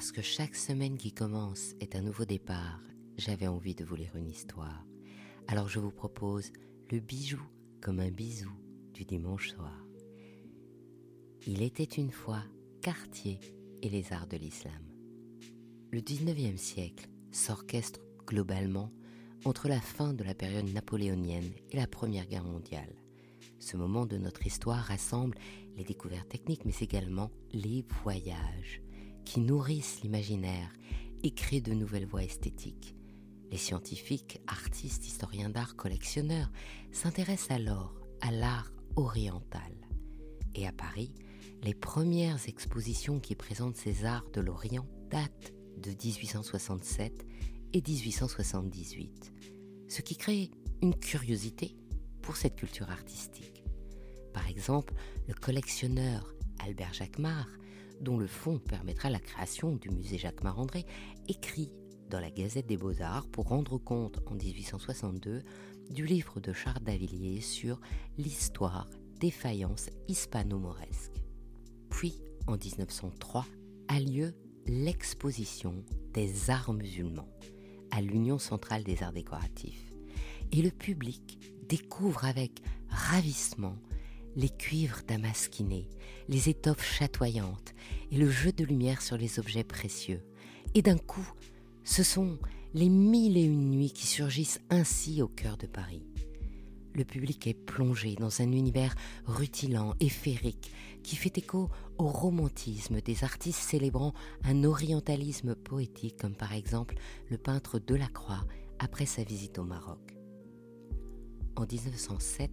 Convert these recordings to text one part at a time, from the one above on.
Parce que chaque semaine qui commence est un nouveau départ, j'avais envie de vous lire une histoire. Alors je vous propose le bijou comme un bisou du dimanche soir. Il était une fois Cartier et les arts de l'islam. Le 19e siècle s'orchestre globalement entre la fin de la période napoléonienne et la Première Guerre mondiale. Ce moment de notre histoire rassemble les découvertes techniques, mais également les voyages qui nourrissent l'imaginaire et créent de nouvelles voies esthétiques. Les scientifiques, artistes, historiens d'art, collectionneurs s'intéressent alors à l'art oriental. Et à Paris, les premières expositions qui présentent ces arts de l'Orient datent de 1867 et 1878, ce qui crée une curiosité pour cette culture artistique. Par exemple, le collectionneur Albert Jacquemart, dont le fonds permettra la création du musée Jacquemart-André, écrit dans la Gazette des Beaux-Arts pour rendre compte en 1862 du livre de Charles Davilliers sur l'histoire des faïences hispano-mauresques. Puis, en 1903, a lieu l'exposition des arts musulmans à l'Union centrale des arts décoratifs. Et le public découvre avec ravissement les cuivres damasquinés, les étoffes chatoyantes et le jeu de lumière sur les objets précieux. Et d'un coup, ce sont les mille et une nuits qui surgissent ainsi au cœur de Paris. Le public est plongé dans un univers rutilant et féerique qui fait écho au romantisme des artistes célébrant un orientalisme poétique comme par exemple le peintre Delacroix après sa visite au Maroc. En 1907,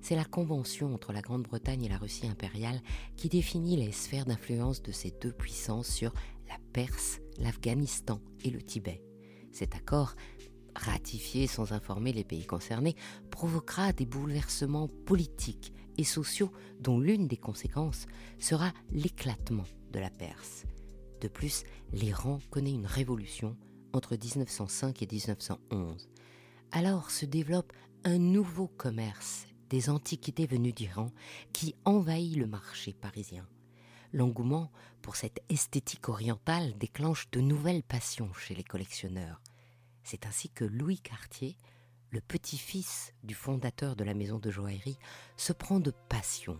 c'est la convention entre la Grande-Bretagne et la Russie impériale qui définit les sphères d'influence de ces deux puissances sur la Perse, l'Afghanistan et le Tibet. Cet accord ratifié sans informer les pays concernés, provoquera des bouleversements politiques et sociaux dont l'une des conséquences sera l'éclatement de la Perse. De plus, l'Iran connaît une révolution entre 1905 et 1911. Alors se développe un nouveau commerce des antiquités venues d'Iran qui envahit le marché parisien. L'engouement pour cette esthétique orientale déclenche de nouvelles passions chez les collectionneurs. C'est ainsi que Louis Cartier, le petit-fils du fondateur de la maison de joaillerie, se prend de passion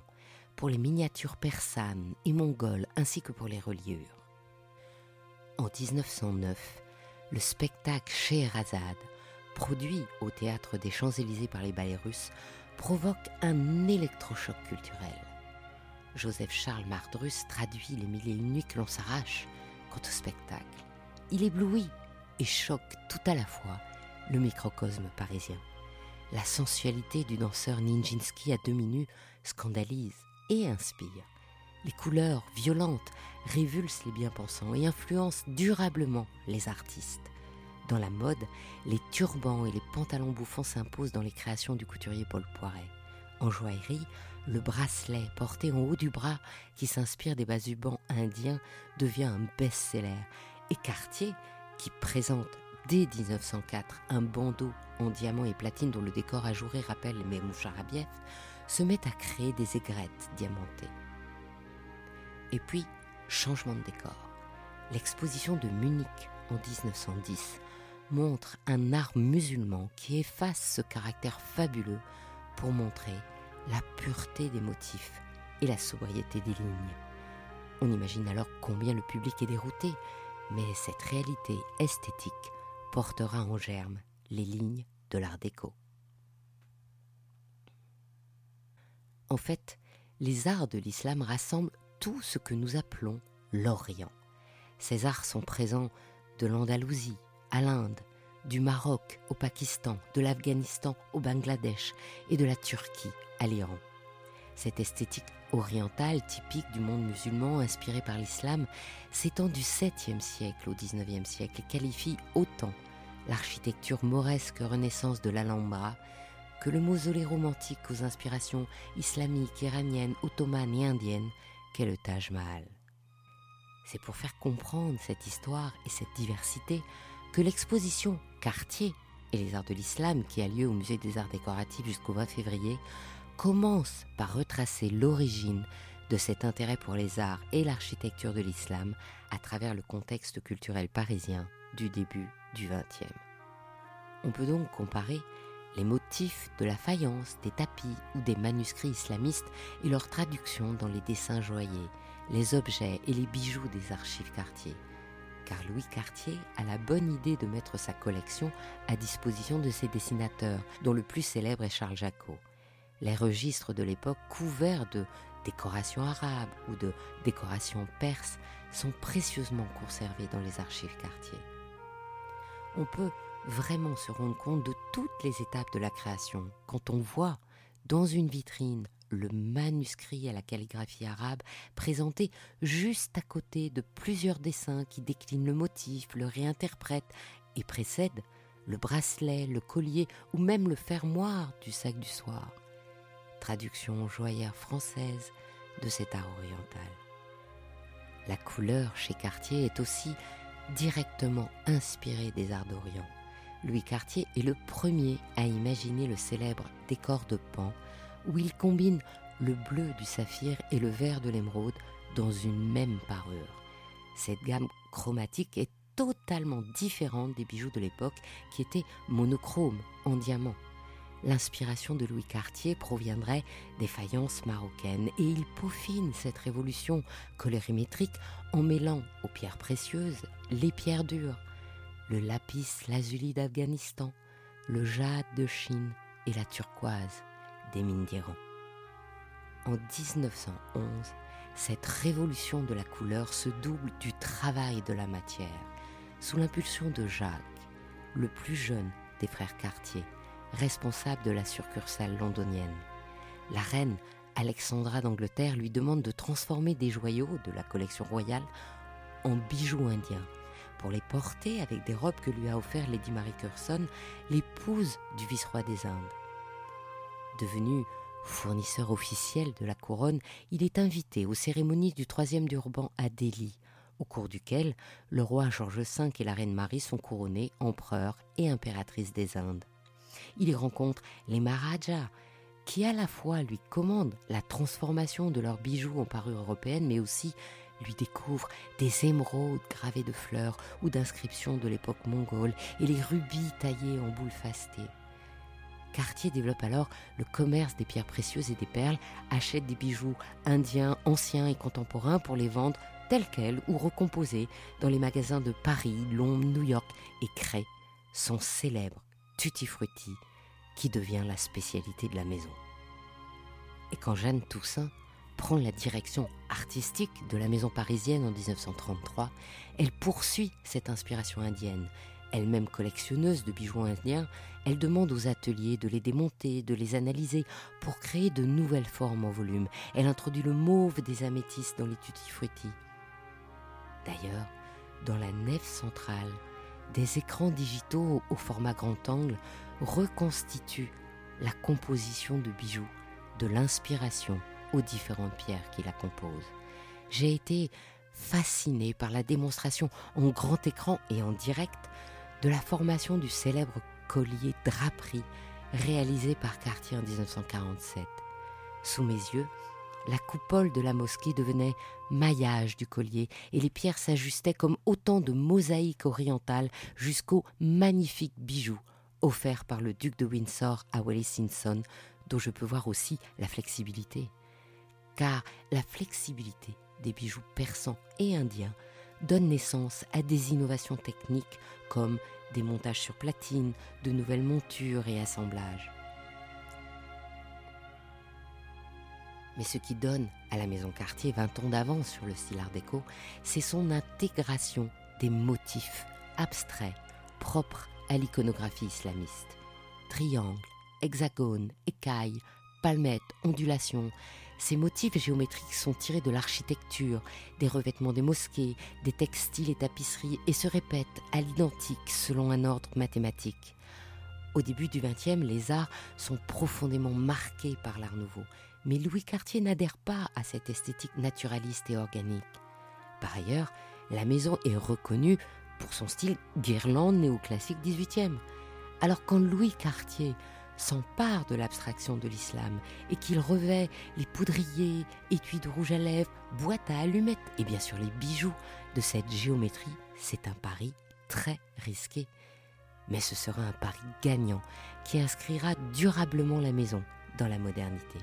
pour les miniatures persanes et mongoles ainsi que pour les reliures. En 1909, le spectacle Scheherazade, produit au théâtre des Champs-Élysées par les ballets russes, provoque un électrochoc culturel. Joseph Charles Mardrus traduit les mille et nuits que l'on s'arrache quant au spectacle. Il éblouit et choque tout à la fois le microcosme parisien. La sensualité du danseur Nijinsky à demi nu scandalise et inspire. Les couleurs violentes révulsent les bien-pensants et influencent durablement les artistes. Dans la mode, les turbans et les pantalons bouffants s'imposent dans les créations du couturier Paul Poiret. En joaillerie, le bracelet porté en haut du bras qui s'inspire des basubans indiens devient un best-seller. Et Cartier qui présente dès 1904 un bandeau en diamant et platine dont le décor ajouré rappelle les Moucharabiev, se met à créer des aigrettes diamantées. Et puis, changement de décor. L'exposition de Munich en 1910 montre un art musulman qui efface ce caractère fabuleux pour montrer la pureté des motifs et la sobriété des lignes. On imagine alors combien le public est dérouté, mais cette réalité esthétique portera en germe les lignes de l'art déco. En fait, les arts de l'islam rassemblent tout ce que nous appelons l'Orient. Ces arts sont présents de l'Andalousie à l'Inde, du Maroc au Pakistan, de l'Afghanistan au Bangladesh et de la Turquie à l'Iran. Cette esthétique orientale typique du monde musulman inspirée par l'islam s'étend du 7e siècle au 19e siècle et qualifie autant l'architecture mauresque renaissance de l'Alhambra que le mausolée romantique aux inspirations islamiques, iraniennes, ottomanes et indiennes qu'est le Taj Mahal. C'est pour faire comprendre cette histoire et cette diversité que l'exposition Cartier et les arts de l'islam qui a lieu au musée des arts décoratifs jusqu'au 20 février commence par retracer l'origine de cet intérêt pour les arts et l'architecture de l'islam à travers le contexte culturel parisien du début du XXe. On peut donc comparer les motifs de la faïence, des tapis ou des manuscrits islamistes et leur traduction dans les dessins joailliers, les objets et les bijoux des archives Cartier. Car Louis Cartier a la bonne idée de mettre sa collection à disposition de ses dessinateurs, dont le plus célèbre est Charles Jacot. Les registres de l'époque couverts de décorations arabes ou de décorations perses sont précieusement conservés dans les archives Cartier. On peut vraiment se rendre compte de toutes les étapes de la création quand on voit dans une vitrine le manuscrit à la calligraphie arabe présenté juste à côté de plusieurs dessins qui déclinent le motif, le réinterprètent et précèdent le bracelet, le collier ou même le fermoir du sac du soir. Traduction joyeuse française de cet art oriental. La couleur chez Cartier est aussi directement inspirée des arts d'Orient. Louis Cartier est le premier à imaginer le célèbre décor de Pan, où il combine le bleu du saphir et le vert de l'émeraude dans une même parure. Cette gamme chromatique est totalement différente des bijoux de l'époque qui étaient monochromes en diamant. L'inspiration de Louis Cartier proviendrait des faïences marocaines et il peaufine cette révolution colorimétrique en mêlant aux pierres précieuses les pierres dures, le lapis lazuli d'Afghanistan, le jade de Chine et la turquoise des mines d'Iran. En 1911, cette révolution de la couleur se double du travail de la matière, sous l'impulsion de Jacques, le plus jeune des frères Cartier, responsable de la succursale londonienne. La reine Alexandra d'Angleterre lui demande de transformer des joyaux de la collection royale en bijoux indiens pour les porter avec des robes que lui a offert Lady Mary Curson, l'épouse du vice-roi des Indes. Devenu fournisseur officiel de la couronne, il est invité aux cérémonies du troisième durban à Delhi, au cours duquel le roi George V et la reine Marie sont couronnés empereurs et impératrices des Indes. Il y rencontre les Maharajas, qui à la fois lui commandent la transformation de leurs bijoux en parure européenne, mais aussi lui découvre des émeraudes gravées de fleurs ou d'inscriptions de l'époque mongole et les rubis taillés en boules fastées. Cartier développe alors le commerce des pierres précieuses et des perles, achète des bijoux indiens, anciens et contemporains pour les vendre tels quels ou recomposés dans les magasins de Paris, Londres, New York et crée son célèbre Tutti Frutti qui devient la spécialité de la maison. Et quand Jeanne Toussaint prend la direction artistique de la maison parisienne en 1933, elle poursuit cette inspiration indienne. Elle-même collectionneuse de bijoux indiens, elle demande aux ateliers de les démonter, de les analyser pour créer de nouvelles formes en volume. Elle introduit le mauve des améthystes dans les tutti frutti. D'ailleurs, dans la nef centrale, des écrans digitaux au format grand angle reconstituent la composition de bijoux, de l'inspiration aux différentes pierres qui la composent. J'ai été fasciné par la démonstration en grand écran et en direct de la formation du célèbre collier draperie réalisé par Cartier en 1947. Sous mes yeux, la coupole de la mosquée devenait maillage du collier et les pierres s'ajustaient comme autant de mosaïques orientales jusqu'aux magnifiques bijoux offerts par le duc de Windsor à Wallis Simpson, dont je peux voir aussi la flexibilité car la flexibilité des bijoux persans et indiens donne naissance à des innovations techniques comme des montages sur platine, de nouvelles montures et assemblages. Mais ce qui donne à la maison Cartier 20 ans d'avance sur le style art déco, c'est son intégration des motifs abstraits propres à l'iconographie islamiste. Triangles, hexagones, écailles, palmettes, ondulations, ces motifs géométriques sont tirés de l'architecture, des revêtements des mosquées, des textiles et tapisseries et se répètent à l'identique selon un ordre mathématique. Au début du XXe, les arts sont profondément marqués par l'art nouveau, mais Louis Cartier n'adhère pas à cette esthétique naturaliste et organique. Par ailleurs, la maison est reconnue pour son style guirlande néoclassique XVIIIe. Alors quand Louis Cartier s'empare de l'abstraction de l'islam et qu'il revêt les poudriers, étuis de rouge à lèvres, boîtes à allumettes et bien sûr les bijoux de cette géométrie, c'est un pari très risqué. Mais ce sera un pari gagnant qui inscrira durablement la maison dans la modernité.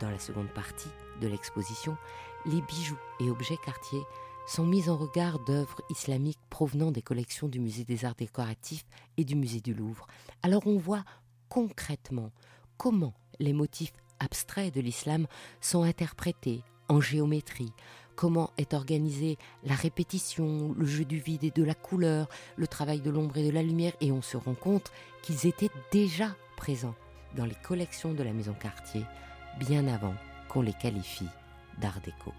Dans la seconde partie de l'exposition, les bijoux et objets quartiers sont mis en regard d'œuvres islamiques provenant des collections du Musée des Arts décoratifs et du Musée du Louvre. Alors on voit concrètement comment les motifs abstraits de l'islam sont interprétés en géométrie, comment est organisée la répétition, le jeu du vide et de la couleur, le travail de l'ombre et de la lumière, et on se rend compte qu'ils étaient déjà présents dans les collections de la maison Cartier bien avant qu'on les qualifie d'art déco.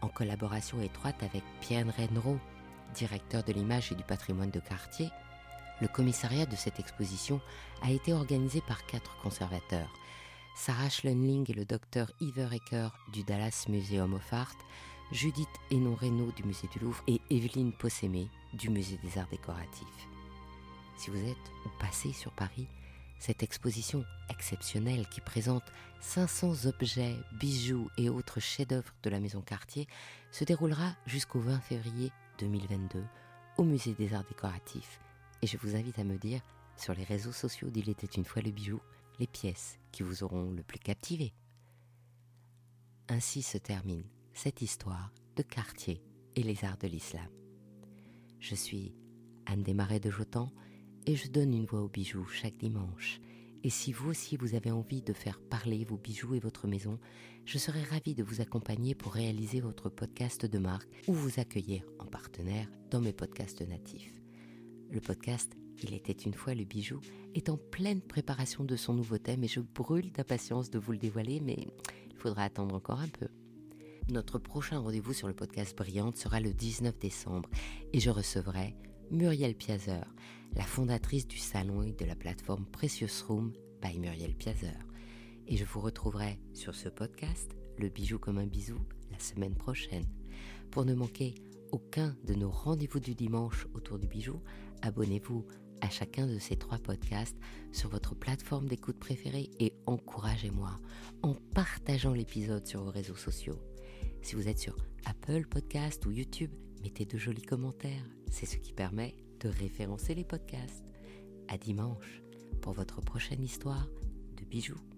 En collaboration étroite avec Pierre Renro, directeur de l'image et du patrimoine de quartier, le commissariat de cette exposition a été organisé par quatre conservateurs. Sarah Schlunling et le docteur Iver Ecker du Dallas Museum of Art, Judith Hénon Reynaud du Musée du Louvre et Evelyne Possémé du Musée des Arts Décoratifs. Si vous êtes ou passez sur Paris, cette exposition exceptionnelle qui présente 500 objets, bijoux et autres chefs-d'œuvre de la maison Cartier se déroulera jusqu'au 20 février 2022 au Musée des Arts Décoratifs. Et je vous invite à me dire sur les réseaux sociaux d'Il était une fois le bijou les pièces qui vous auront le plus captivé. Ainsi se termine cette histoire de Cartier et les arts de l'islam. Je suis Anne Desmarais de Jotan et je donne une voix aux bijoux chaque dimanche. Et si vous aussi vous avez envie de faire parler vos bijoux et votre maison, je serai ravie de vous accompagner pour réaliser votre podcast de marque ou vous accueillir en partenaire dans mes podcasts natifs. Le podcast Il était une fois le bijou est en pleine préparation de son nouveau thème et je brûle d'impatience de vous le dévoiler, mais il faudra attendre encore un peu. Notre prochain rendez-vous sur le podcast Brillante sera le 19 décembre et je recevrai Muriel Piazer, la fondatrice du salon et de la plateforme Precious Room by Muriel Piazer. Et je vous retrouverai sur ce podcast, Le bijou comme un bisou, la semaine prochaine. Pour ne manquer aucun de nos rendez-vous du dimanche autour du bijou, abonnez-vous à chacun de ces trois podcasts sur votre plateforme d'écoute préférée et encouragez-moi en partageant l'épisode sur vos réseaux sociaux. Si vous êtes sur Apple Podcast ou YouTube, mettez de jolis commentaires. C'est ce qui permet de référencer les podcasts. À dimanche pour votre prochaine histoire de bijoux.